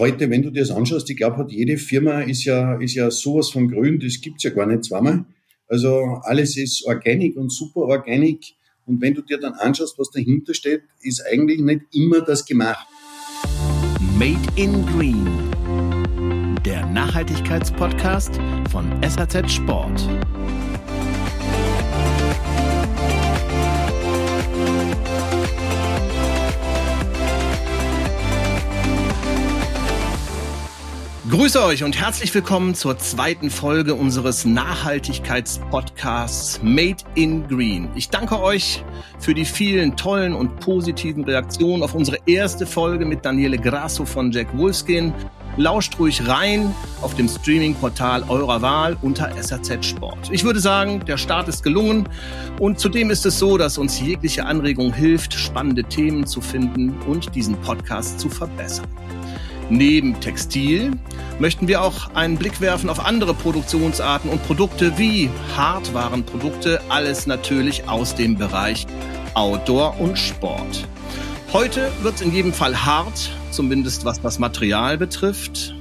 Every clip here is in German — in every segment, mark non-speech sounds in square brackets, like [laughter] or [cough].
heute, wenn du dir das anschaust, ich glaube, jede Firma ist ja, ist ja sowas von grün, das gibt's ja gar nicht zweimal. Also alles ist organic und super organic. Und wenn du dir dann anschaust, was dahinter steht, ist eigentlich nicht immer das gemacht. Made in Green. Der Nachhaltigkeitspodcast von SAZ Sport. Grüße euch und herzlich willkommen zur zweiten Folge unseres Nachhaltigkeitspodcasts Made in Green. Ich danke euch für die vielen tollen und positiven Reaktionen auf unsere erste Folge mit Daniele Grasso von Jack Wolfskin. Lauscht ruhig rein auf dem Streaming-Portal eurer Wahl unter SAZ Sport. Ich würde sagen, der Start ist gelungen und zudem ist es so, dass uns jegliche Anregung hilft, spannende Themen zu finden und diesen Podcast zu verbessern. Neben Textil möchten wir auch einen Blick werfen auf andere Produktionsarten und Produkte wie Hartwarenprodukte, alles natürlich aus dem Bereich Outdoor und Sport. Heute wird es in jedem Fall hart, zumindest was das Material betrifft.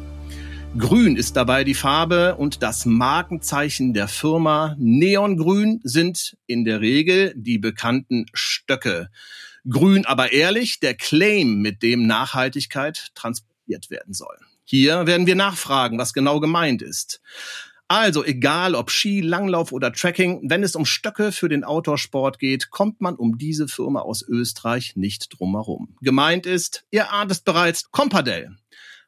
Grün ist dabei die Farbe und das Markenzeichen der Firma. Neongrün sind in der Regel die bekannten Stöcke. Grün aber ehrlich, der Claim, mit dem Nachhaltigkeit transportiert transportiert werden soll. Hier werden wir nachfragen, was genau gemeint ist. Also egal ob Ski, Langlauf oder Trekking, wenn es um Stöcke für den Outdoorsport geht, kommt man um diese Firma aus Österreich nicht drumherum. Gemeint ist, ihr ahnt es bereits, Compadel.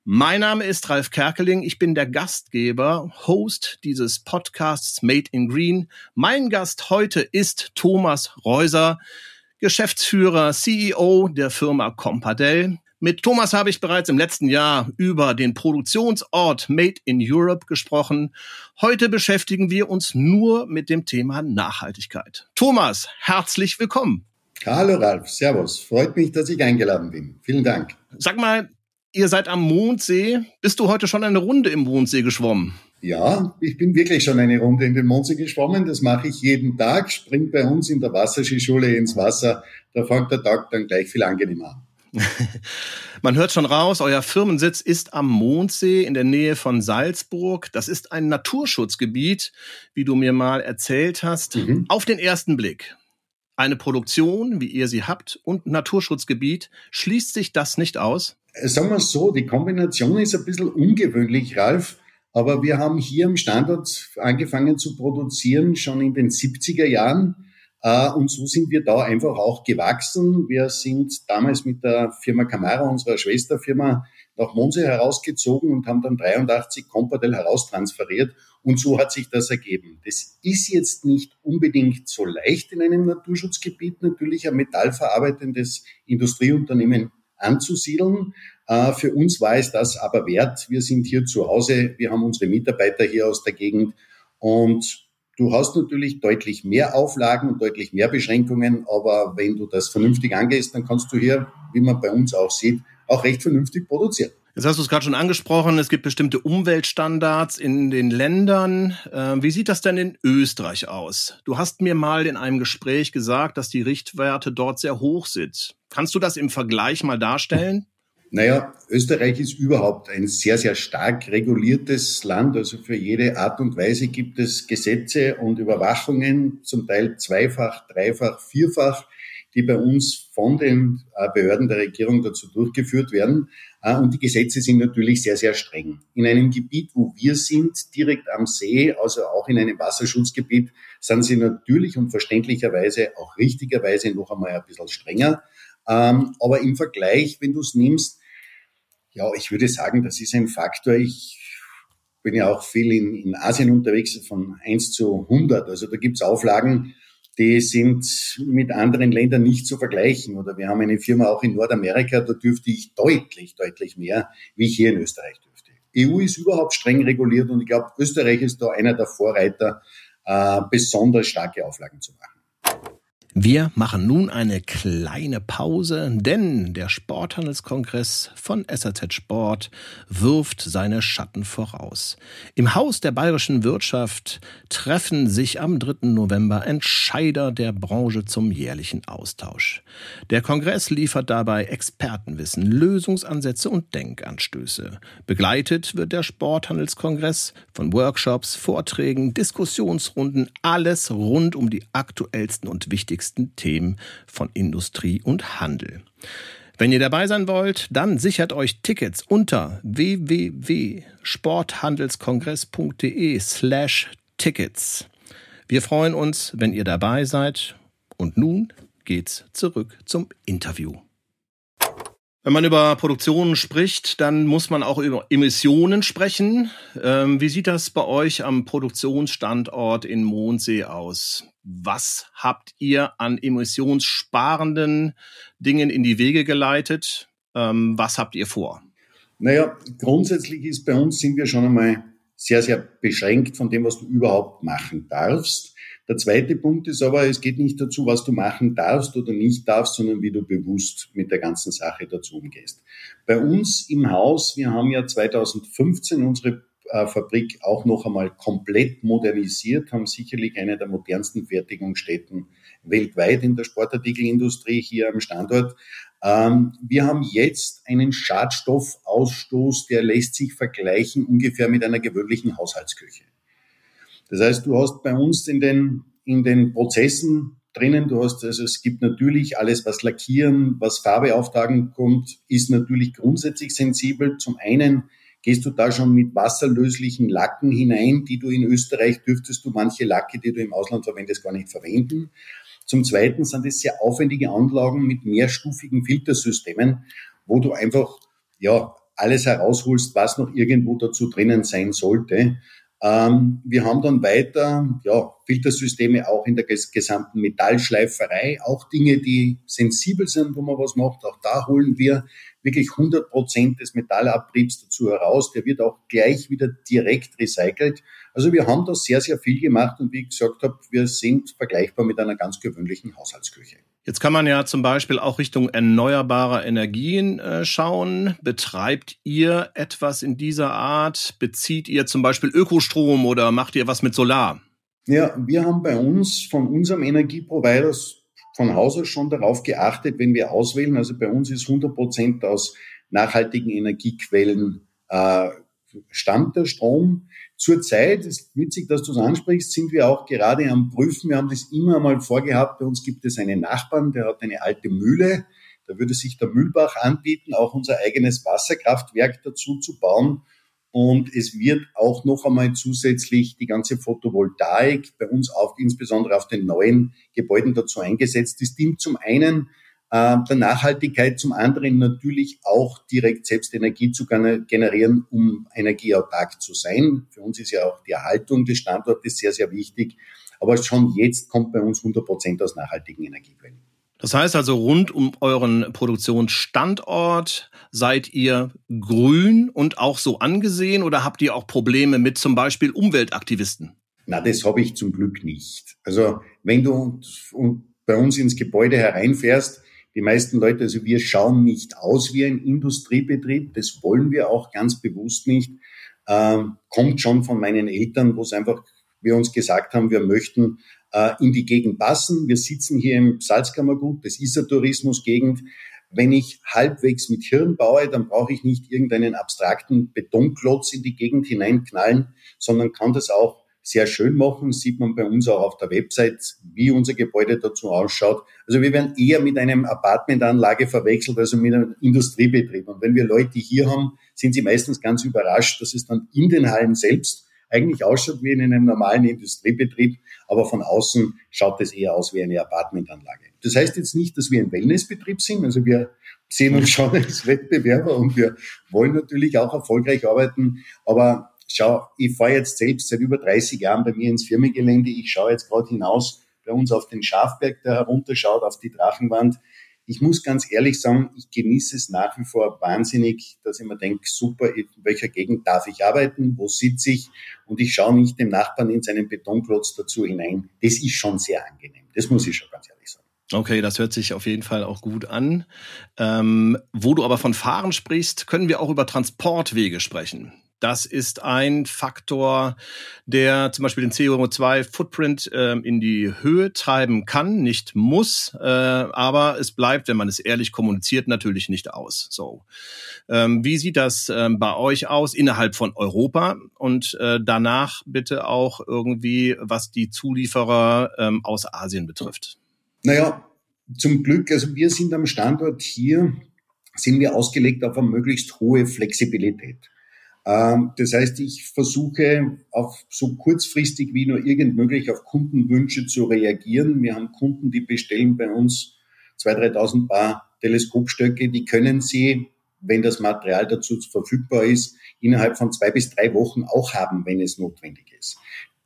Mein Name ist Ralf Kerkeling, ich bin der Gastgeber, Host dieses Podcasts Made in Green. Mein Gast heute ist Thomas Reuser, Geschäftsführer, CEO der Firma Compadel. Mit Thomas habe ich bereits im letzten Jahr über den Produktionsort Made in Europe gesprochen. Heute beschäftigen wir uns nur mit dem Thema Nachhaltigkeit. Thomas, herzlich willkommen. Hallo Ralf, Servus. Freut mich, dass ich eingeladen bin. Vielen Dank. Sag mal, ihr seid am Mondsee. Bist du heute schon eine Runde im Mondsee geschwommen? Ja, ich bin wirklich schon eine Runde in den Mondsee geschwommen. Das mache ich jeden Tag. Spring bei uns in der Wasserskischule ins Wasser. Da fängt der Tag dann gleich viel angenehmer an. [laughs] Man hört schon raus, euer Firmensitz ist am Mondsee in der Nähe von Salzburg. Das ist ein Naturschutzgebiet, wie du mir mal erzählt hast. Mhm. Auf den ersten Blick. Eine Produktion, wie ihr sie habt, und Naturschutzgebiet, schließt sich das nicht aus? Sagen wir es so, die Kombination ist ein bisschen ungewöhnlich, Ralf. Aber wir haben hier am Standort angefangen zu produzieren, schon in den 70er Jahren und so sind wir da einfach auch gewachsen. Wir sind damals mit der Firma Camara, unserer Schwesterfirma, nach Monse herausgezogen und haben dann 83 Compadel heraustransferiert. Und so hat sich das ergeben. Das ist jetzt nicht unbedingt so leicht in einem Naturschutzgebiet, natürlich ein metallverarbeitendes Industrieunternehmen anzusiedeln. Äh, für uns war es das aber wert. Wir sind hier zu Hause, wir haben unsere Mitarbeiter hier aus der Gegend und Du hast natürlich deutlich mehr Auflagen und deutlich mehr Beschränkungen, aber wenn du das vernünftig angehst, dann kannst du hier, wie man bei uns auch sieht, auch recht vernünftig produzieren. Jetzt hast du es gerade schon angesprochen, es gibt bestimmte Umweltstandards in den Ländern. Äh, wie sieht das denn in Österreich aus? Du hast mir mal in einem Gespräch gesagt, dass die Richtwerte dort sehr hoch sind. Kannst du das im Vergleich mal darstellen? Naja, Österreich ist überhaupt ein sehr, sehr stark reguliertes Land. Also für jede Art und Weise gibt es Gesetze und Überwachungen, zum Teil zweifach, dreifach, vierfach, die bei uns von den äh, Behörden der Regierung dazu durchgeführt werden. Äh, und die Gesetze sind natürlich sehr, sehr streng. In einem Gebiet, wo wir sind, direkt am See, also auch in einem Wasserschutzgebiet, sind sie natürlich und verständlicherweise auch richtigerweise noch einmal ein bisschen strenger. Ähm, aber im Vergleich, wenn du es nimmst, ja, ich würde sagen, das ist ein Faktor. Ich bin ja auch viel in, in Asien unterwegs, von 1 zu 100. Also da gibt's Auflagen, die sind mit anderen Ländern nicht zu vergleichen. Oder wir haben eine Firma auch in Nordamerika, da dürfte ich deutlich, deutlich mehr, wie ich hier in Österreich dürfte. EU ist überhaupt streng reguliert und ich glaube, Österreich ist da einer der Vorreiter, äh, besonders starke Auflagen zu machen. Wir machen nun eine kleine Pause, denn der Sporthandelskongress von SAZ Sport wirft seine Schatten voraus. Im Haus der bayerischen Wirtschaft treffen sich am 3. November Entscheider der Branche zum jährlichen Austausch. Der Kongress liefert dabei Expertenwissen, Lösungsansätze und Denkanstöße. Begleitet wird der Sporthandelskongress von Workshops, Vorträgen, Diskussionsrunden, alles rund um die aktuellsten und wichtigsten wichtigsten Themen von Industrie und Handel. Wenn ihr dabei sein wollt, dann sichert euch Tickets unter www.sporthandelskongress.de slash Tickets. Wir freuen uns, wenn ihr dabei seid. Und nun geht's zurück zum Interview. Wenn man über Produktionen spricht, dann muss man auch über Emissionen sprechen. Ähm, wie sieht das bei euch am Produktionsstandort in Mondsee aus? Was habt ihr an emissionssparenden Dingen in die Wege geleitet? Ähm, was habt ihr vor? Naja, grundsätzlich ist bei uns sind wir schon einmal sehr, sehr beschränkt von dem, was du überhaupt machen darfst. Der zweite Punkt ist aber, es geht nicht dazu, was du machen darfst oder nicht darfst, sondern wie du bewusst mit der ganzen Sache dazu umgehst. Bei uns im Haus, wir haben ja 2015 unsere Fabrik auch noch einmal komplett modernisiert, haben sicherlich eine der modernsten Fertigungsstätten weltweit in der Sportartikelindustrie hier am Standort. Ähm, wir haben jetzt einen Schadstoffausstoß, der lässt sich vergleichen ungefähr mit einer gewöhnlichen Haushaltsküche. Das heißt, du hast bei uns in den, in den Prozessen drinnen, du hast, also es gibt natürlich alles, was Lackieren, was Farbe auftragen kommt, ist natürlich grundsätzlich sensibel. Zum einen gehst du da schon mit wasserlöslichen Lacken hinein, die du in Österreich dürftest du manche Lacke, die du im Ausland verwendest, gar nicht verwenden. Zum Zweiten sind es sehr aufwendige Anlagen mit mehrstufigen Filtersystemen, wo du einfach, ja, alles herausholst, was noch irgendwo dazu drinnen sein sollte. Ähm, wir haben dann weiter ja, Filtersysteme auch in der gesamten Metallschleiferei, auch Dinge, die sensibel sind, wo man was macht. Auch da holen wir wirklich 100 Prozent des Metallabriebs dazu heraus. Der wird auch gleich wieder direkt recycelt. Also wir haben da sehr, sehr viel gemacht und wie ich gesagt habe, wir sind vergleichbar mit einer ganz gewöhnlichen Haushaltsküche. Jetzt kann man ja zum Beispiel auch Richtung erneuerbarer Energien äh, schauen. Betreibt ihr etwas in dieser Art? Bezieht ihr zum Beispiel Ökostrom oder macht ihr was mit Solar? Ja, wir haben bei uns von unserem Energieprovider von Haus aus schon darauf geachtet, wenn wir auswählen. Also bei uns ist 100 Prozent aus nachhaltigen Energiequellen äh, stammt der Strom. Zurzeit, ist witzig, dass du es ansprichst, sind wir auch gerade am Prüfen. Wir haben das immer mal vorgehabt. Bei uns gibt es einen Nachbarn, der hat eine alte Mühle. Da würde sich der Mühlbach anbieten, auch unser eigenes Wasserkraftwerk dazu zu bauen. Und es wird auch noch einmal zusätzlich die ganze Photovoltaik bei uns auch insbesondere auf den neuen Gebäuden dazu eingesetzt. Das dient zum einen äh, der Nachhaltigkeit, zum anderen natürlich auch direkt selbst Energie zu generieren, um energieautark zu sein. Für uns ist ja auch die Erhaltung des Standortes sehr, sehr wichtig. Aber schon jetzt kommt bei uns 100 Prozent aus nachhaltigen Energiequellen. Das heißt also, rund um euren Produktionsstandort seid ihr grün und auch so angesehen oder habt ihr auch Probleme mit zum Beispiel Umweltaktivisten? Na, das habe ich zum Glück nicht. Also wenn du bei uns ins Gebäude hereinfährst, die meisten Leute, also wir schauen nicht aus wie ein Industriebetrieb, das wollen wir auch ganz bewusst nicht. Ähm, kommt schon von meinen Eltern, wo es einfach, wir uns gesagt haben, wir möchten äh, in die Gegend passen. Wir sitzen hier im Salzkammergut, das ist eine Tourismusgegend. Wenn ich halbwegs mit Hirn baue, dann brauche ich nicht irgendeinen abstrakten Betonklotz in die Gegend hineinknallen, sondern kann das auch sehr schön machen. sieht man bei uns auch auf der Website, wie unser Gebäude dazu ausschaut. Also wir werden eher mit einem Apartmentanlage verwechselt, also mit einem Industriebetrieb. Und wenn wir Leute hier haben, sind sie meistens ganz überrascht, dass es dann in den Hallen selbst eigentlich ausschaut wie in einem normalen Industriebetrieb, aber von außen schaut es eher aus wie eine Apartmentanlage. Das heißt jetzt nicht, dass wir ein Wellnessbetrieb sind, also wir sehen uns schon als Wettbewerber und wir wollen natürlich auch erfolgreich arbeiten, aber schau, ich fahre jetzt selbst seit über 30 Jahren bei mir ins Firmengelände. Ich schaue jetzt gerade hinaus bei uns auf den Schafberg, der herunterschaut, auf die Drachenwand. Ich muss ganz ehrlich sagen, ich genieße es nach wie vor wahnsinnig, dass ich mir denke, super, in welcher Gegend darf ich arbeiten, wo sitze ich und ich schaue nicht dem Nachbarn in seinen Betonklotz dazu hinein. Das ist schon sehr angenehm. Das muss ich schon ganz ehrlich sagen. Okay, das hört sich auf jeden Fall auch gut an. Ähm, wo du aber von Fahren sprichst, können wir auch über Transportwege sprechen. Das ist ein Faktor, der zum Beispiel den CO2-Footprint äh, in die Höhe treiben kann, nicht muss, äh, aber es bleibt, wenn man es ehrlich kommuniziert, natürlich nicht aus. So, ähm, wie sieht das ähm, bei euch aus innerhalb von Europa und äh, danach bitte auch irgendwie, was die Zulieferer ähm, aus Asien betrifft? Naja, zum Glück, also wir sind am Standort hier, sind wir ausgelegt auf eine möglichst hohe Flexibilität. Ähm, das heißt, ich versuche auf so kurzfristig wie nur irgend möglich auf Kundenwünsche zu reagieren. Wir haben Kunden, die bestellen bei uns 2.000, 3.000 Paar Teleskopstöcke. Die können sie, wenn das Material dazu verfügbar ist, innerhalb von zwei bis drei Wochen auch haben, wenn es notwendig ist.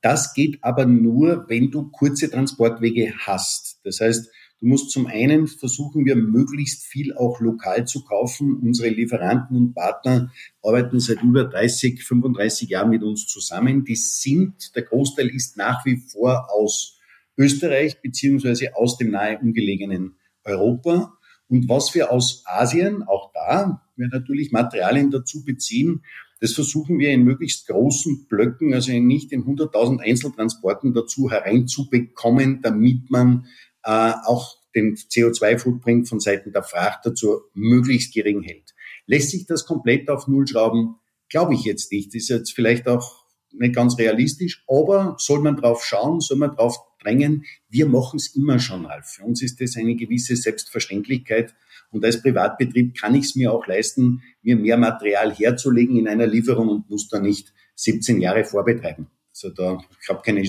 Das geht aber nur, wenn du kurze Transportwege hast. Das heißt, Du musst zum einen versuchen wir möglichst viel auch lokal zu kaufen. Unsere Lieferanten und Partner arbeiten seit über 30, 35 Jahren mit uns zusammen. Die sind, der Großteil ist nach wie vor aus Österreich beziehungsweise aus dem nahe ungelegenen Europa. Und was wir aus Asien, auch da, wir natürlich Materialien dazu beziehen, das versuchen wir in möglichst großen Blöcken, also nicht in 100.000 Einzeltransporten dazu hereinzubekommen, damit man äh, auch den CO2-Footprint von Seiten der Fracht dazu möglichst gering hält. Lässt sich das komplett auf Null schrauben? Glaube ich jetzt nicht. Ist jetzt vielleicht auch nicht ganz realistisch, aber soll man drauf schauen, soll man drauf drängen. Wir machen es immer schon, Ralf. Für uns ist das eine gewisse Selbstverständlichkeit. Und als Privatbetrieb kann ich es mir auch leisten, mir mehr Material herzulegen in einer Lieferung und muss da nicht 17 Jahre vorbetreiben. Also da, ich habe keine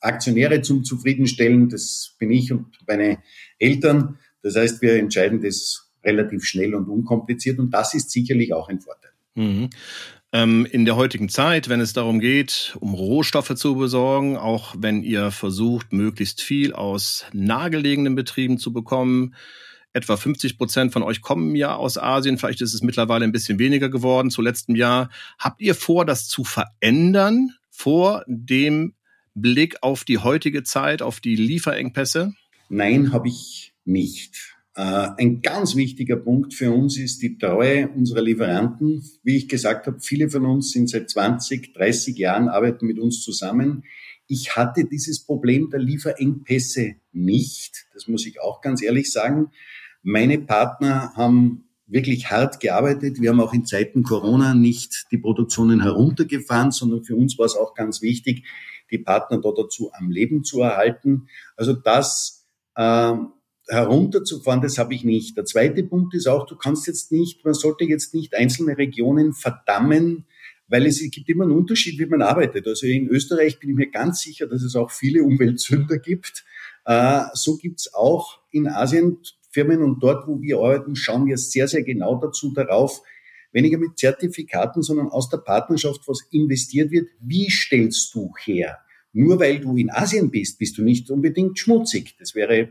Aktionäre zum Zufriedenstellen, das bin ich und meine Eltern. Das heißt, wir entscheiden das relativ schnell und unkompliziert und das ist sicherlich auch ein Vorteil. Mhm. Ähm, in der heutigen Zeit, wenn es darum geht, um Rohstoffe zu besorgen, auch wenn ihr versucht, möglichst viel aus nahegelegenen Betrieben zu bekommen, etwa 50 Prozent von euch kommen ja aus Asien. Vielleicht ist es mittlerweile ein bisschen weniger geworden zu letztem Jahr. Habt ihr vor, das zu verändern vor dem Blick auf die heutige Zeit, auf die Lieferengpässe? Nein, habe ich nicht. Äh, ein ganz wichtiger Punkt für uns ist die Treue unserer Lieferanten. Wie ich gesagt habe, viele von uns sind seit 20, 30 Jahren, arbeiten mit uns zusammen. Ich hatte dieses Problem der Lieferengpässe nicht. Das muss ich auch ganz ehrlich sagen. Meine Partner haben wirklich hart gearbeitet. Wir haben auch in Zeiten Corona nicht die Produktionen heruntergefahren, sondern für uns war es auch ganz wichtig, die Partner da dazu am Leben zu erhalten. Also das äh, herunterzufahren, das habe ich nicht. Der zweite Punkt ist auch, du kannst jetzt nicht, man sollte jetzt nicht einzelne Regionen verdammen, weil es gibt immer einen Unterschied, wie man arbeitet. Also in Österreich bin ich mir ganz sicher, dass es auch viele Umweltsünder gibt. Äh, so gibt's auch in Asien Firmen und dort, wo wir arbeiten, schauen wir sehr, sehr genau dazu darauf, weniger mit Zertifikaten, sondern aus der Partnerschaft, was investiert wird. Wie stellst du her? Nur weil du in Asien bist, bist du nicht unbedingt schmutzig. Das wäre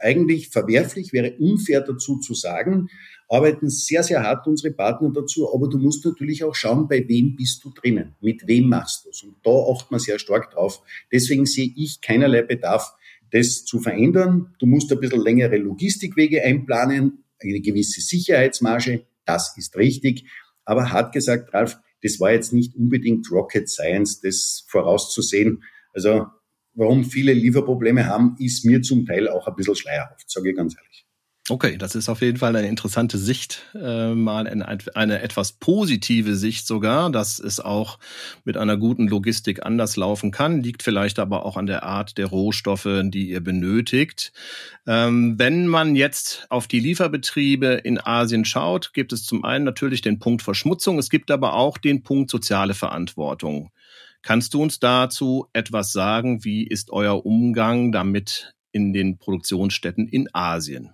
eigentlich verwerflich, wäre unfair dazu zu sagen, arbeiten sehr, sehr hart unsere Partner dazu, aber du musst natürlich auch schauen, bei wem bist du drinnen, mit wem machst du es. Und da achten wir sehr stark drauf. Deswegen sehe ich keinerlei Bedarf, das zu verändern. Du musst ein bisschen längere Logistikwege einplanen, eine gewisse Sicherheitsmarge, das ist richtig. Aber hart gesagt, Ralf, das war jetzt nicht unbedingt Rocket Science, das vorauszusehen. Also warum viele Lieferprobleme haben, ist mir zum Teil auch ein bisschen schleierhaft, sage ich ganz ehrlich. Okay, das ist auf jeden Fall eine interessante Sicht, äh, mal eine, eine etwas positive Sicht sogar, dass es auch mit einer guten Logistik anders laufen kann, liegt vielleicht aber auch an der Art der Rohstoffe, die ihr benötigt. Ähm, wenn man jetzt auf die Lieferbetriebe in Asien schaut, gibt es zum einen natürlich den Punkt Verschmutzung, es gibt aber auch den Punkt soziale Verantwortung. Kannst du uns dazu etwas sagen? Wie ist euer Umgang damit in den Produktionsstätten in Asien?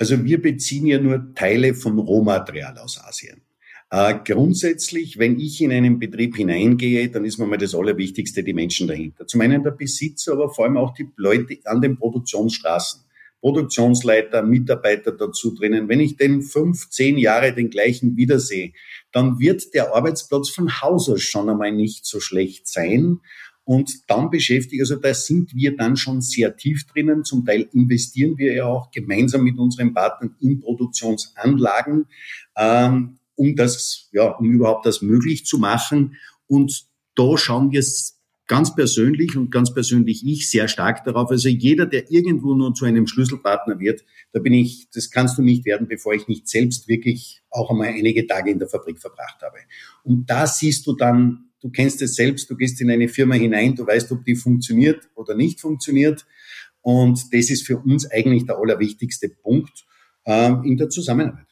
Also wir beziehen ja nur Teile von Rohmaterial aus Asien. Äh, grundsätzlich, wenn ich in einen Betrieb hineingehe, dann ist mir mal das Allerwichtigste die Menschen dahinter. Zum einen der Besitzer, aber vor allem auch die Leute an den Produktionsstraßen. Produktionsleiter, Mitarbeiter dazu drinnen. Wenn ich den fünf, zehn Jahre den gleichen wiedersehe, dann wird der Arbeitsplatz von Haus aus schon einmal nicht so schlecht sein. Und dann beschäftigt, also da sind wir dann schon sehr tief drinnen. Zum Teil investieren wir ja auch gemeinsam mit unseren Partnern in Produktionsanlagen, ähm, um das, ja, um überhaupt das möglich zu machen. Und da schauen wir ganz persönlich und ganz persönlich ich sehr stark darauf. Also jeder, der irgendwo nur zu einem Schlüsselpartner wird, da bin ich, das kannst du nicht werden, bevor ich nicht selbst wirklich auch einmal einige Tage in der Fabrik verbracht habe. Und da siehst du dann, du kennst es selbst, du gehst in eine Firma hinein, du weißt, ob die funktioniert oder nicht funktioniert. Und das ist für uns eigentlich der allerwichtigste Punkt ähm, in der Zusammenarbeit.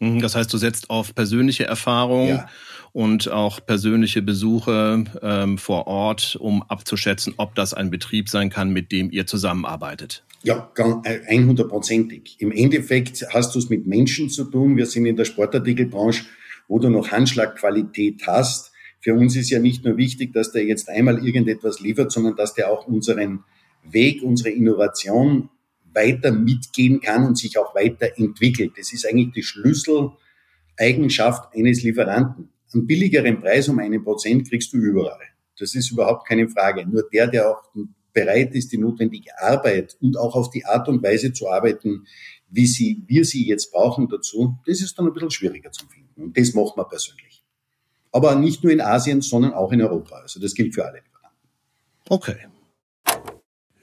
Mhm, das heißt, du setzt auf persönliche Erfahrung ja. und auch persönliche Besuche ähm, vor Ort, um abzuschätzen, ob das ein Betrieb sein kann, mit dem ihr zusammenarbeitet. Ja, 100%ig. Im Endeffekt hast du es mit Menschen zu tun. Wir sind in der Sportartikelbranche, wo du noch Handschlagqualität hast. Für uns ist ja nicht nur wichtig, dass der jetzt einmal irgendetwas liefert, sondern dass der auch unseren Weg, unsere Innovation weiter mitgehen kann und sich auch weiterentwickelt. Das ist eigentlich die Schlüsseleigenschaft eines Lieferanten. Einen billigeren Preis um einen Prozent kriegst du überall. Das ist überhaupt keine Frage. Nur der, der auch bereit ist, die notwendige Arbeit und auch auf die Art und Weise zu arbeiten, wie sie, wir sie jetzt brauchen dazu, das ist dann ein bisschen schwieriger zu finden. Und das macht man persönlich. Aber nicht nur in Asien, sondern auch in Europa. Also das gilt für alle. Okay.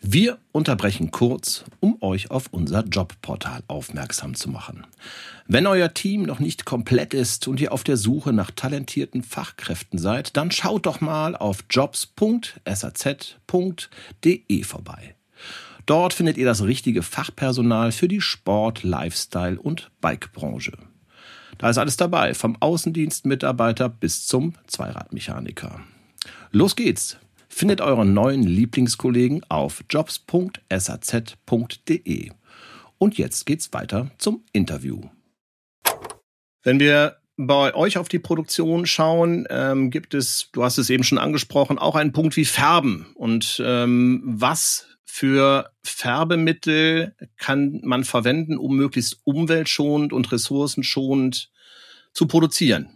Wir unterbrechen kurz, um euch auf unser Jobportal aufmerksam zu machen. Wenn euer Team noch nicht komplett ist und ihr auf der Suche nach talentierten Fachkräften seid, dann schaut doch mal auf jobs.saz.de vorbei. Dort findet ihr das richtige Fachpersonal für die Sport-, Lifestyle- und Bikebranche. Da ist alles dabei, vom Außendienstmitarbeiter bis zum Zweiradmechaniker. Los geht's! Findet euren neuen Lieblingskollegen auf jobs.saz.de. Und jetzt geht's weiter zum Interview. Wenn wir bei euch auf die Produktion schauen, ähm, gibt es, du hast es eben schon angesprochen, auch einen Punkt wie Färben. Und ähm, was für Färbemittel kann man verwenden, um möglichst umweltschonend und ressourcenschonend zu produzieren?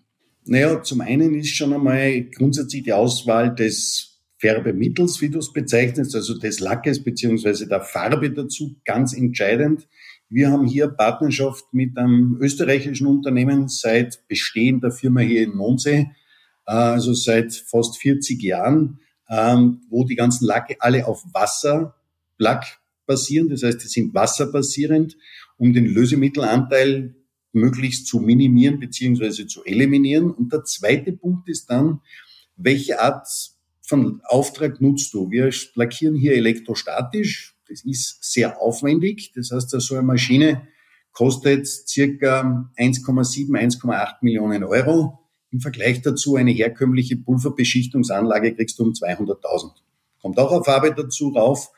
Naja, zum einen ist schon einmal grundsätzlich die Auswahl des Färbemittels, wie du es bezeichnest, also des Lackes beziehungsweise der Farbe dazu, ganz entscheidend. Wir haben hier Partnerschaft mit einem österreichischen Unternehmen seit Bestehen der Firma hier in Mondsee, äh, also seit fast 40 Jahren, ähm, wo die ganzen Lacke alle auf Wasserlack basieren. Das heißt, die sind wasserbasierend, um den Lösemittelanteil möglichst zu minimieren beziehungsweise zu eliminieren. Und der zweite Punkt ist dann, welche Art von Auftrag nutzt du? Wir lackieren hier elektrostatisch. Das ist sehr aufwendig. Das heißt, so eine Maschine kostet circa 1,7, 1,8 Millionen Euro. Im Vergleich dazu eine herkömmliche Pulverbeschichtungsanlage kriegst du um 200.000. Kommt auch auf Farbe dazu rauf.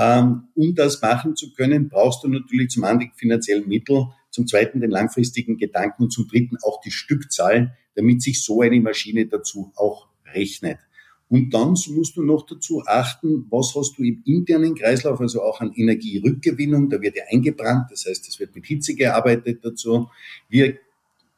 Ähm, um das machen zu können, brauchst du natürlich zum einen die finanziellen Mittel, zum zweiten den langfristigen Gedanken und zum dritten auch die Stückzahl, damit sich so eine Maschine dazu auch rechnet. Und dann musst du noch dazu achten, was hast du im internen Kreislauf, also auch an Energierückgewinnung. Da wird ja eingebrannt, das heißt, es wird mit Hitze gearbeitet dazu. Wir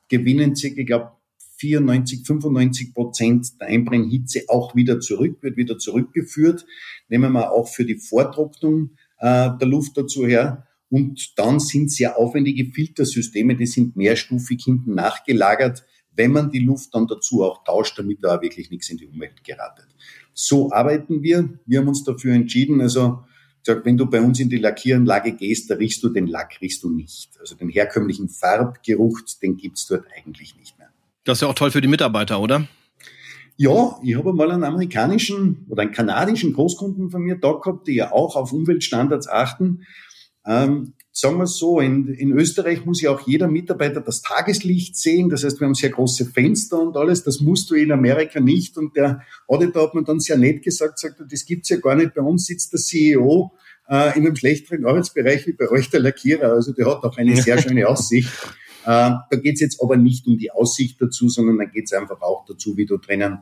gewinnen circa, ich glaube, 94, 95 Prozent der Einbrennhitze auch wieder zurück, wird wieder zurückgeführt. Nehmen wir auch für die Vortrocknung äh, der Luft dazu her. Und dann sind sehr aufwendige Filtersysteme, die sind mehrstufig hinten nachgelagert wenn man die Luft dann dazu auch tauscht, damit da auch wirklich nichts in die Umwelt geratet. So arbeiten wir. Wir haben uns dafür entschieden, also gesagt, wenn du bei uns in die Lackieranlage gehst, da riechst du den Lack, riechst du nicht. Also den herkömmlichen Farbgeruch, den gibt's dort eigentlich nicht. Das ist ja auch toll für die Mitarbeiter, oder? Ja, ich habe mal einen amerikanischen oder einen kanadischen Großkunden von mir da gehabt, die ja auch auf Umweltstandards achten. Ähm, sagen wir es so, in, in Österreich muss ja auch jeder Mitarbeiter das Tageslicht sehen. Das heißt, wir haben sehr große Fenster und alles. Das musst du in Amerika nicht. Und der Auditor hat mir dann sehr nett gesagt, sagt, das gibt's ja gar nicht. Bei uns sitzt der CEO äh, in einem schlechteren Arbeitsbereich wie bei euch der Lackierer. Also der hat auch eine [laughs] sehr schöne Aussicht. Äh, da geht's jetzt aber nicht um die Aussicht dazu, sondern dann geht's einfach auch dazu, wie du drinnen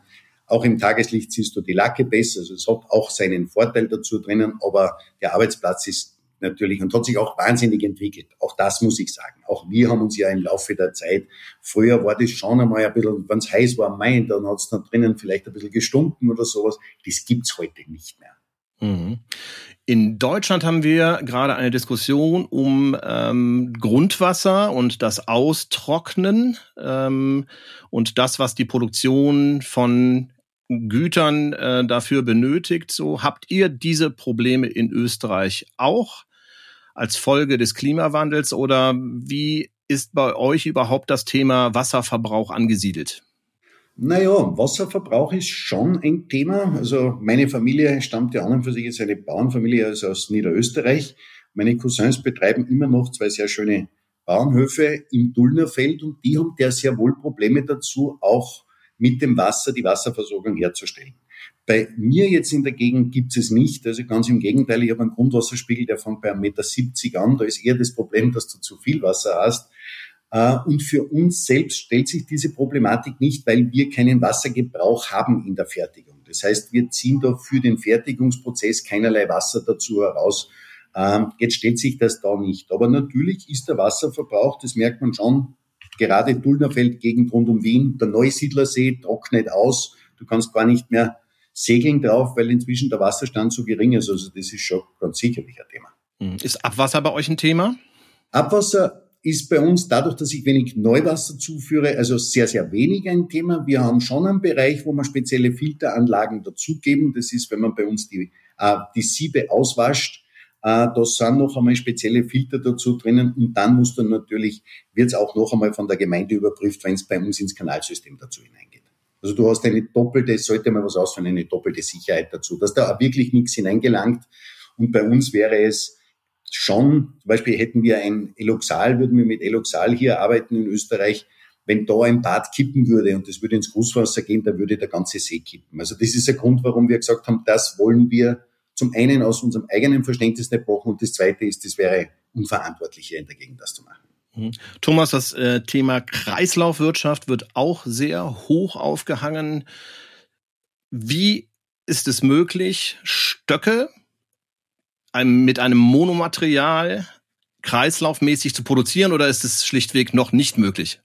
auch im Tageslicht siehst du die Lacke besser. Also es hat auch seinen Vorteil dazu drinnen, aber der Arbeitsplatz ist natürlich und hat sich auch wahnsinnig entwickelt. Auch das muss ich sagen. Auch wir haben uns ja im Laufe der Zeit, früher war das schon einmal ein bisschen, wenn es heiß war, mein, dann hat es da drinnen vielleicht ein bisschen gestunken oder sowas. Das gibt's heute nicht mehr. Mhm. In Deutschland haben wir gerade eine Diskussion um ähm, Grundwasser und das Austrocknen ähm, und das, was die Produktion von Gütern äh, dafür benötigt. So habt ihr diese Probleme in Österreich auch als Folge des Klimawandels oder wie ist bei euch überhaupt das Thema Wasserverbrauch angesiedelt? Naja, Wasserverbrauch ist schon ein Thema. Also meine Familie stammt ja an und für sich ist eine Bauernfamilie also aus Niederösterreich. Meine Cousins betreiben immer noch zwei sehr schöne Bauernhöfe im Dullnerfeld und die haben der sehr wohl Probleme dazu, auch mit dem Wasser die Wasserversorgung herzustellen. Bei mir jetzt in der Gegend gibt es nicht. Also ganz im Gegenteil, ich habe einen Grundwasserspiegel, der fängt bei 1,70 Meter an. Da ist eher das Problem, dass du zu viel Wasser hast. Äh, und für uns selbst stellt sich diese Problematik nicht, weil wir keinen Wassergebrauch haben in der Fertigung. Das heißt, wir ziehen da für den Fertigungsprozess keinerlei Wasser dazu heraus. Ähm, jetzt stellt sich das da nicht. Aber natürlich ist der Wasserverbrauch, das merkt man schon, gerade Dulnerfeld, Gegend rund um Wien, der Neusiedlersee trocknet aus. Du kannst gar nicht mehr segeln drauf, weil inzwischen der Wasserstand so gering ist. Also das ist schon ganz sicherlich ein Thema. Hm. Ist Abwasser bei euch ein Thema? Abwasser ist bei uns dadurch, dass ich wenig Neuwasser zuführe, also sehr, sehr wenig ein Thema. Wir haben schon einen Bereich, wo wir spezielle Filteranlagen dazugeben. Das ist, wenn man bei uns die, äh, die Siebe auswascht, äh, da sind noch einmal spezielle Filter dazu drinnen und dann muss dann natürlich, wird es auch noch einmal von der Gemeinde überprüft, wenn es bei uns ins Kanalsystem dazu hineingeht. Also du hast eine doppelte, sollte mal was ausführen, eine doppelte Sicherheit dazu, dass da wirklich nichts hineingelangt. Und bei uns wäre es schon, zum Beispiel hätten wir ein Eloxal, würden wir mit Eloxal hier arbeiten in Österreich, wenn da ein Bad kippen würde und das würde ins Großwasser gehen, dann würde der ganze See kippen. Also das ist der Grund, warum wir gesagt haben, das wollen wir zum einen aus unserem eigenen Verständnis nicht machen und das zweite ist, das wäre unverantwortlich hier in der Gegend das zu machen. Mhm. Thomas, das äh, Thema Kreislaufwirtschaft wird auch sehr hoch aufgehangen. Wie ist es möglich, Stöcke mit einem Monomaterial kreislaufmäßig zu produzieren oder ist es schlichtweg noch nicht möglich?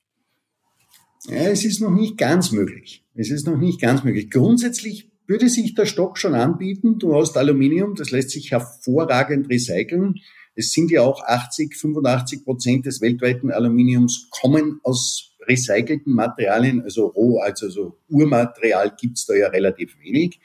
Ja, es ist noch nicht ganz möglich. Es ist noch nicht ganz möglich. Grundsätzlich würde sich der Stock schon anbieten. Du hast Aluminium, das lässt sich hervorragend recyceln. Es sind ja auch 80, 85 Prozent des weltweiten Aluminiums kommen aus recycelten Materialien, also roh, also so Urmaterial gibt's da ja relativ wenig.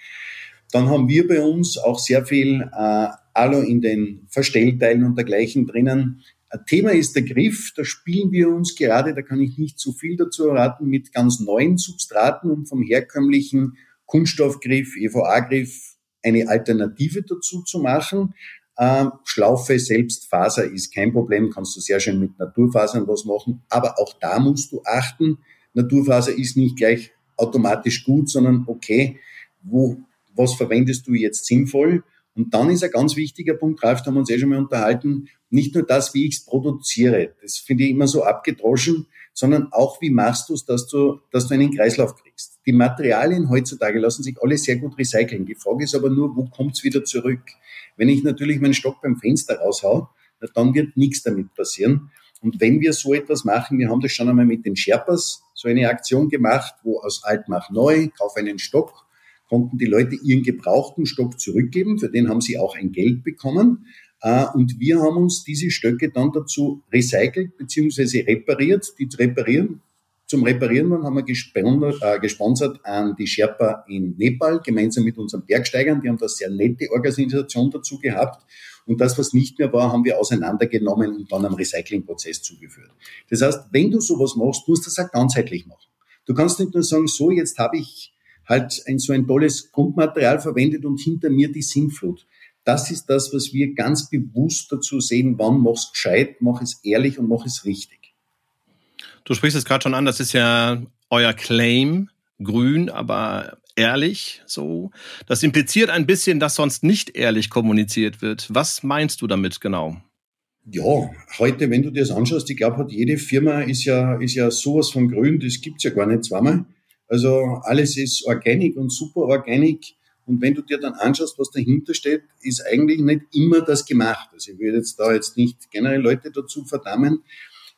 Dann haben wir bei uns auch sehr viel äh, Alu in den Verstellteilen und dergleichen drinnen. Ein Thema ist der Griff. Da spielen wir uns gerade, da kann ich nicht zu viel dazu erraten, mit ganz neuen Substraten, um vom herkömmlichen Kunststoffgriff, EVA-Griff eine Alternative dazu zu machen. Ähm, Schlaufe selbst, Faser ist kein Problem, kannst du sehr schön mit Naturfasern was machen, aber auch da musst du achten, Naturfaser ist nicht gleich automatisch gut, sondern okay, wo, was verwendest du jetzt sinnvoll? Und dann ist ein ganz wichtiger Punkt, Ralf, da haben wir uns eh schon mal unterhalten, nicht nur das, wie ich es produziere, das finde ich immer so abgedroschen, sondern auch, wie machst du es, dass du, dass du einen Kreislauf kriegst. Die Materialien heutzutage lassen sich alle sehr gut recyceln. Die Frage ist aber nur, wo kommt es wieder zurück? Wenn ich natürlich meinen Stock beim Fenster raushau, dann wird nichts damit passieren. Und wenn wir so etwas machen, wir haben das schon einmal mit den Sherpas so eine Aktion gemacht, wo aus alt mach neu, kauf einen Stock, konnten die Leute ihren gebrauchten Stock zurückgeben, für den haben sie auch ein Geld bekommen. Äh, und wir haben uns diese Stöcke dann dazu recycelt bzw. repariert. Die zu reparieren, zum Reparieren haben wir gesponsert, äh, gesponsert an die Sherpa in Nepal, gemeinsam mit unseren Bergsteigern. Die haben da sehr nette Organisation dazu gehabt. Und das, was nicht mehr war, haben wir auseinandergenommen und dann am Recyclingprozess zugeführt. Das heißt, wenn du sowas machst, musst du das auch ganzheitlich machen. Du kannst nicht nur sagen, so, jetzt habe ich halt ein, so ein tolles Grundmaterial verwendet und hinter mir die Sinnflut. Das ist das, was wir ganz bewusst dazu sehen, wann mach's gescheit, mach es ehrlich und mach es richtig. Du sprichst es gerade schon an, das ist ja euer Claim, grün, aber ehrlich so. Das impliziert ein bisschen, dass sonst nicht ehrlich kommuniziert wird. Was meinst du damit genau? Ja, heute, wenn du dir das anschaust, ich glaube, jede Firma ist ja, ist ja sowas von grün, das gibt's ja gar nicht zweimal. Also alles ist organic und super organic Und wenn du dir dann anschaust, was dahinter steht, ist eigentlich nicht immer das gemacht. Also ich würde jetzt da jetzt nicht generell Leute dazu verdammen.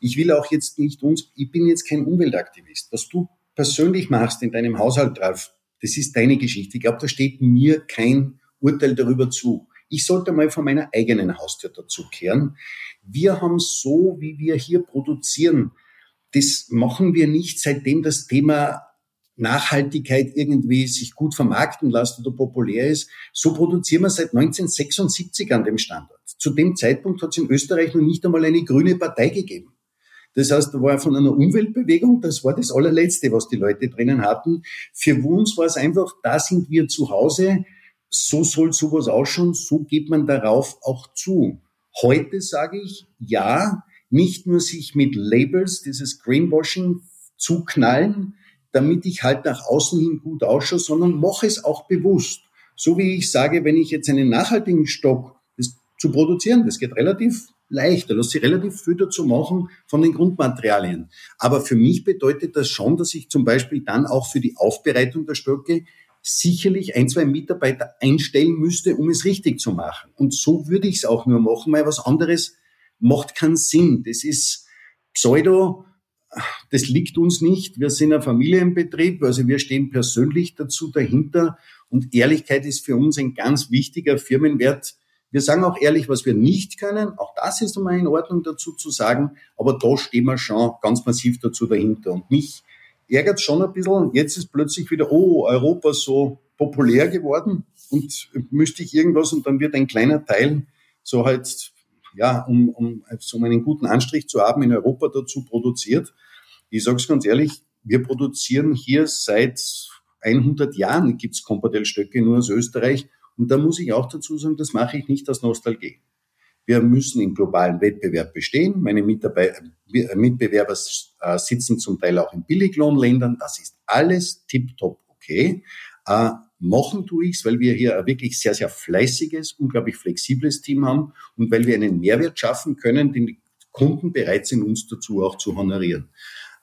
Ich will auch jetzt nicht uns, ich bin jetzt kein Umweltaktivist. Was du persönlich machst in deinem Haushalt drauf, das ist deine Geschichte. Ich glaube, da steht mir kein Urteil darüber zu. Ich sollte mal von meiner eigenen Haustür dazu kehren. Wir haben so, wie wir hier produzieren, das machen wir nicht, seitdem das Thema Nachhaltigkeit irgendwie sich gut vermarkten lässt oder populär ist. So produzieren wir seit 1976 an dem Standort. Zu dem Zeitpunkt hat es in Österreich noch nicht einmal eine grüne Partei gegeben. Das heißt, da war von einer Umweltbewegung, das war das allerletzte, was die Leute drinnen hatten. Für uns war es einfach, da sind wir zu Hause, so soll sowas ausschauen, so geht man darauf auch zu. Heute sage ich, ja, nicht nur sich mit Labels, dieses Greenwashing zuknallen, damit ich halt nach außen hin gut ausschaue, sondern mache es auch bewusst. So wie ich sage, wenn ich jetzt einen nachhaltigen Stock das zu produzieren, das geht relativ leicht, da lässt sich relativ viel dazu machen von den Grundmaterialien. Aber für mich bedeutet das schon, dass ich zum Beispiel dann auch für die Aufbereitung der Stöcke sicherlich ein, zwei Mitarbeiter einstellen müsste, um es richtig zu machen. Und so würde ich es auch nur machen, weil was anderes macht keinen Sinn. Das ist Pseudo, das liegt uns nicht. Wir sind ein Familienbetrieb, also wir stehen persönlich dazu dahinter. Und Ehrlichkeit ist für uns ein ganz wichtiger Firmenwert. Wir sagen auch ehrlich, was wir nicht können. Auch das ist einmal in Ordnung dazu zu sagen. Aber da stehen wir schon ganz massiv dazu dahinter. Und mich ärgert schon ein bisschen. Jetzt ist plötzlich wieder, oh, Europa so populär geworden und müsste ich irgendwas und dann wird ein kleiner Teil so halt ja, um, um, so einen guten Anstrich zu haben, in Europa dazu produziert. Ich sage es ganz ehrlich, wir produzieren hier seit 100 Jahren, gibt's Kompatell-Stöcke nur aus Österreich. Und da muss ich auch dazu sagen, das mache ich nicht aus Nostalgie. Wir müssen im globalen Wettbewerb bestehen. Meine Mitbewerber äh, sitzen zum Teil auch in Billiglohnländern. Das ist alles tiptop okay. Machen tue ich's, weil wir hier ein wirklich sehr, sehr fleißiges, unglaublich flexibles Team haben und weil wir einen Mehrwert schaffen können, den die Kunden bereit sind, uns dazu auch zu honorieren.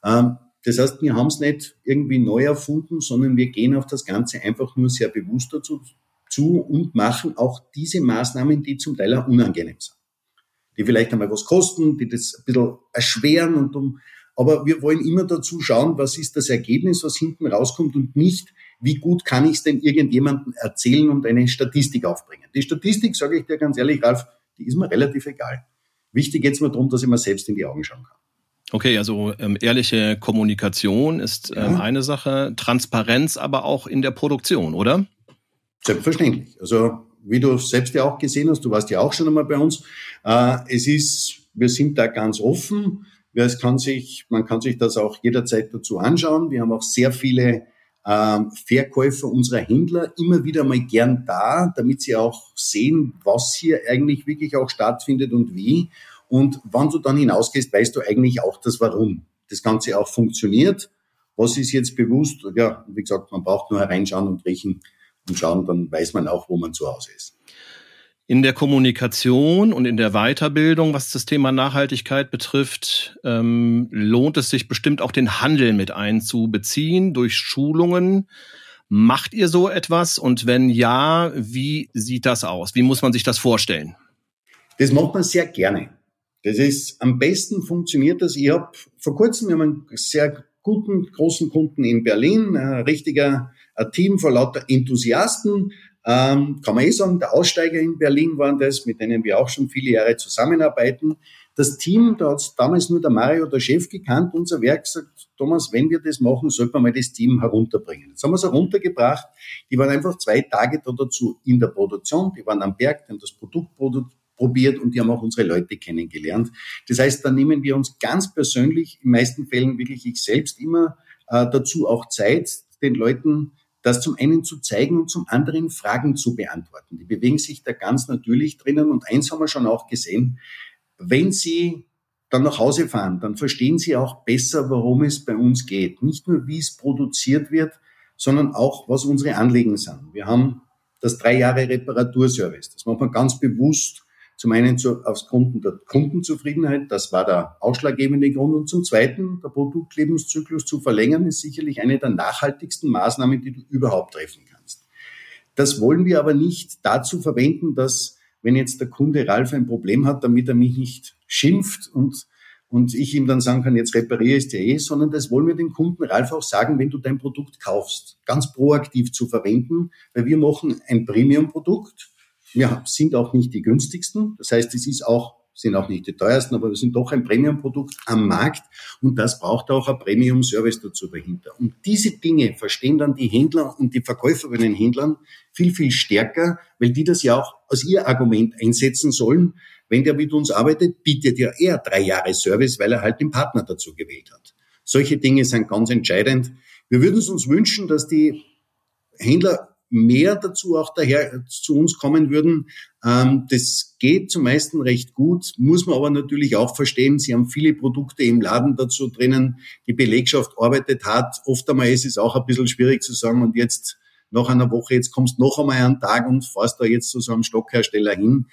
Ähm, das heißt, wir haben es nicht irgendwie neu erfunden, sondern wir gehen auf das Ganze einfach nur sehr bewusst dazu zu und machen auch diese Maßnahmen, die zum Teil auch unangenehm sind. Die vielleicht einmal was kosten, die das ein bisschen erschweren und um, aber wir wollen immer dazu schauen, was ist das Ergebnis, was hinten rauskommt und nicht, wie gut kann ich es denn irgendjemandem erzählen und eine Statistik aufbringen. Die Statistik, sage ich dir ganz ehrlich, Ralf, die ist mir relativ egal. Wichtig geht es mir darum, dass ich mir selbst in die Augen schauen kann. Okay, also ähm, ehrliche Kommunikation ist ähm, ja. eine Sache, Transparenz aber auch in der Produktion, oder? Selbstverständlich. Also wie du selbst ja auch gesehen hast, du warst ja auch schon einmal bei uns, äh, es ist, wir sind da ganz offen. Es kann sich, man kann sich das auch jederzeit dazu anschauen. Wir haben auch sehr viele ähm, Verkäufer unserer Händler immer wieder mal gern da, damit sie auch sehen, was hier eigentlich wirklich auch stattfindet und wie. Und wann du dann hinausgehst, weißt du eigentlich auch das Warum das Ganze auch funktioniert. Was ist jetzt bewusst? Ja, wie gesagt, man braucht nur hereinschauen und riechen und schauen, dann weiß man auch, wo man zu Hause ist in der Kommunikation und in der Weiterbildung, was das Thema Nachhaltigkeit betrifft, ähm, lohnt es sich bestimmt auch den Handel mit einzubeziehen durch Schulungen. Macht ihr so etwas? Und wenn ja, wie sieht das aus? Wie muss man sich das vorstellen? Das macht man sehr gerne. Das ist am besten funktioniert das. Ich habe vor kurzem wir haben einen sehr guten großen Kunden in Berlin, ein richtiger ein Team von lauter Enthusiasten, ähm, kann man eh sagen, der Aussteiger in Berlin waren das, mit denen wir auch schon viele Jahre zusammenarbeiten. Das Team, da hat damals nur der Mario, der Chef, gekannt, unser Werk gesagt, Thomas, wenn wir das machen, sollten wir mal das Team herunterbringen. Jetzt haben wir es heruntergebracht. Die waren einfach zwei Tage da dazu in der Produktion, die waren am Berg, die haben das Produkt probiert und die haben auch unsere Leute kennengelernt. Das heißt, da nehmen wir uns ganz persönlich, in meisten Fällen wirklich ich selbst immer äh, dazu auch Zeit, den Leuten das zum einen zu zeigen und zum anderen Fragen zu beantworten. Die bewegen sich da ganz natürlich drinnen und eins haben wir schon auch gesehen, wenn Sie dann nach Hause fahren, dann verstehen Sie auch besser, worum es bei uns geht. Nicht nur, wie es produziert wird, sondern auch, was unsere Anliegen sind. Wir haben das drei Jahre Reparaturservice. Das macht man ganz bewusst zum einen zu, aus Gründen der Kundenzufriedenheit, das war der ausschlaggebende Grund. Und zum Zweiten, der Produktlebenszyklus zu verlängern, ist sicherlich eine der nachhaltigsten Maßnahmen, die du überhaupt treffen kannst. Das wollen wir aber nicht dazu verwenden, dass wenn jetzt der Kunde Ralf ein Problem hat, damit er mich nicht schimpft und und ich ihm dann sagen kann, jetzt repariere ich es dir eh, sondern das wollen wir den Kunden Ralf auch sagen, wenn du dein Produkt kaufst, ganz proaktiv zu verwenden, weil wir machen ein Premium-Produkt. Wir sind auch nicht die günstigsten. Das heißt, es ist auch sind auch nicht die teuersten, aber wir sind doch ein Premium-Produkt am Markt und das braucht auch ein Premium-Service dazu dahinter. Und diese Dinge verstehen dann die Händler und die Verkäufer bei den Händlern viel, viel stärker, weil die das ja auch als ihr Argument einsetzen sollen. Wenn der mit uns arbeitet, bietet er eher drei Jahre Service, weil er halt den Partner dazu gewählt hat. Solche Dinge sind ganz entscheidend. Wir würden es uns wünschen, dass die Händler mehr dazu auch daher zu uns kommen würden. Ähm, das geht zum meisten recht gut, muss man aber natürlich auch verstehen. Sie haben viele Produkte im Laden dazu drinnen. Die Belegschaft arbeitet hart. Oft einmal ist es auch ein bisschen schwierig zu sagen und jetzt nach einer Woche, jetzt kommst noch einmal einen Tag und fährst da jetzt zu so einem Stockhersteller hin.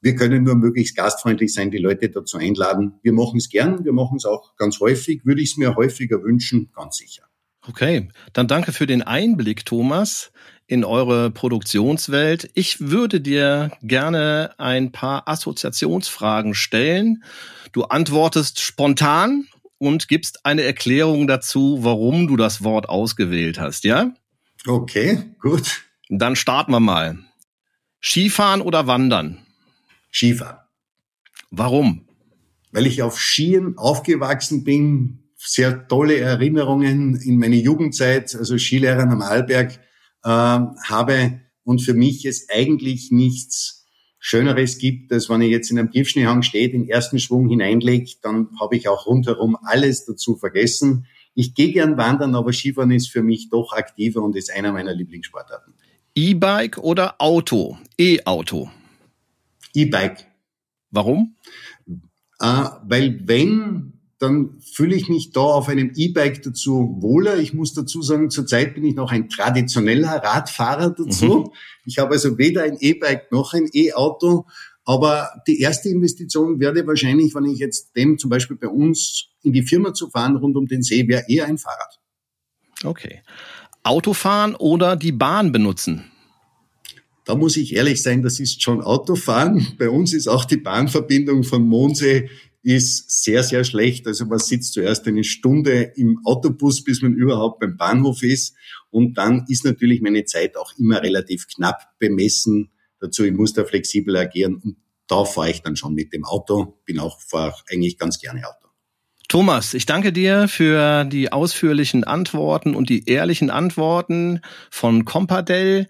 Wir können nur möglichst gastfreundlich sein, die Leute dazu einladen. Wir machen es gern, wir machen es auch ganz häufig. Würde ich es mir häufiger wünschen, ganz sicher. Okay, dann danke für den Einblick, Thomas, in eure Produktionswelt. Ich würde dir gerne ein paar Assoziationsfragen stellen. Du antwortest spontan und gibst eine Erklärung dazu, warum du das Wort ausgewählt hast, ja? Okay, gut. Dann starten wir mal. Skifahren oder Wandern? Skifahren. Warum? Weil ich auf Skien aufgewachsen bin, sehr tolle Erinnerungen in meine Jugendzeit, also Skilehrer am Arlberg äh, habe und für mich es eigentlich nichts Schöneres gibt, als wenn ich jetzt in einem Tiefschneehang stehe, den ersten Schwung hineinlege, dann habe ich auch rundherum alles dazu vergessen. Ich gehe gern wandern, aber Skifahren ist für mich doch aktiver und ist einer meiner Lieblingssportarten. E-Bike oder Auto? E-Auto. E-Bike. Warum? Äh, weil wenn dann fühle ich mich da auf einem E-Bike dazu wohler. Ich muss dazu sagen, zurzeit bin ich noch ein traditioneller Radfahrer dazu. Mhm. Ich habe also weder ein E-Bike noch ein E-Auto. Aber die erste Investition werde wahrscheinlich, wenn ich jetzt dem zum Beispiel bei uns in die Firma zu fahren rund um den See, wäre eher ein Fahrrad. Okay. Autofahren oder die Bahn benutzen? Da muss ich ehrlich sein, das ist schon Autofahren. Bei uns ist auch die Bahnverbindung von Mondsee ist sehr, sehr schlecht. Also man sitzt zuerst eine Stunde im Autobus, bis man überhaupt beim Bahnhof ist. Und dann ist natürlich meine Zeit auch immer relativ knapp bemessen. Dazu, ich muss da flexibel agieren. Und da fahre ich dann schon mit dem Auto. Bin auch, fahre eigentlich ganz gerne Auto. Thomas, ich danke dir für die ausführlichen Antworten und die ehrlichen Antworten von Compadel.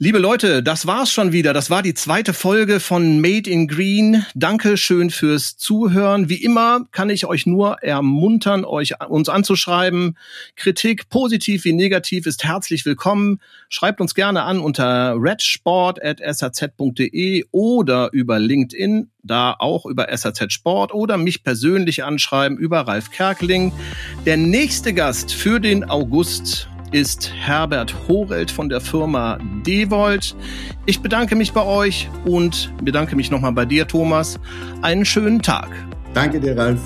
Liebe Leute, das war's schon wieder. Das war die zweite Folge von Made in Green. Danke schön fürs Zuhören. Wie immer kann ich euch nur ermuntern, euch uns anzuschreiben. Kritik, positiv wie negativ, ist herzlich willkommen. Schreibt uns gerne an unter redsport.saz.de oder über LinkedIn, da auch über SAZ Sport oder mich persönlich anschreiben über Ralf Kerkeling. Der nächste Gast für den August ist Herbert Horelt von der Firma Devolt. Ich bedanke mich bei euch und bedanke mich nochmal bei dir, Thomas. Einen schönen Tag. Danke dir, Ralf.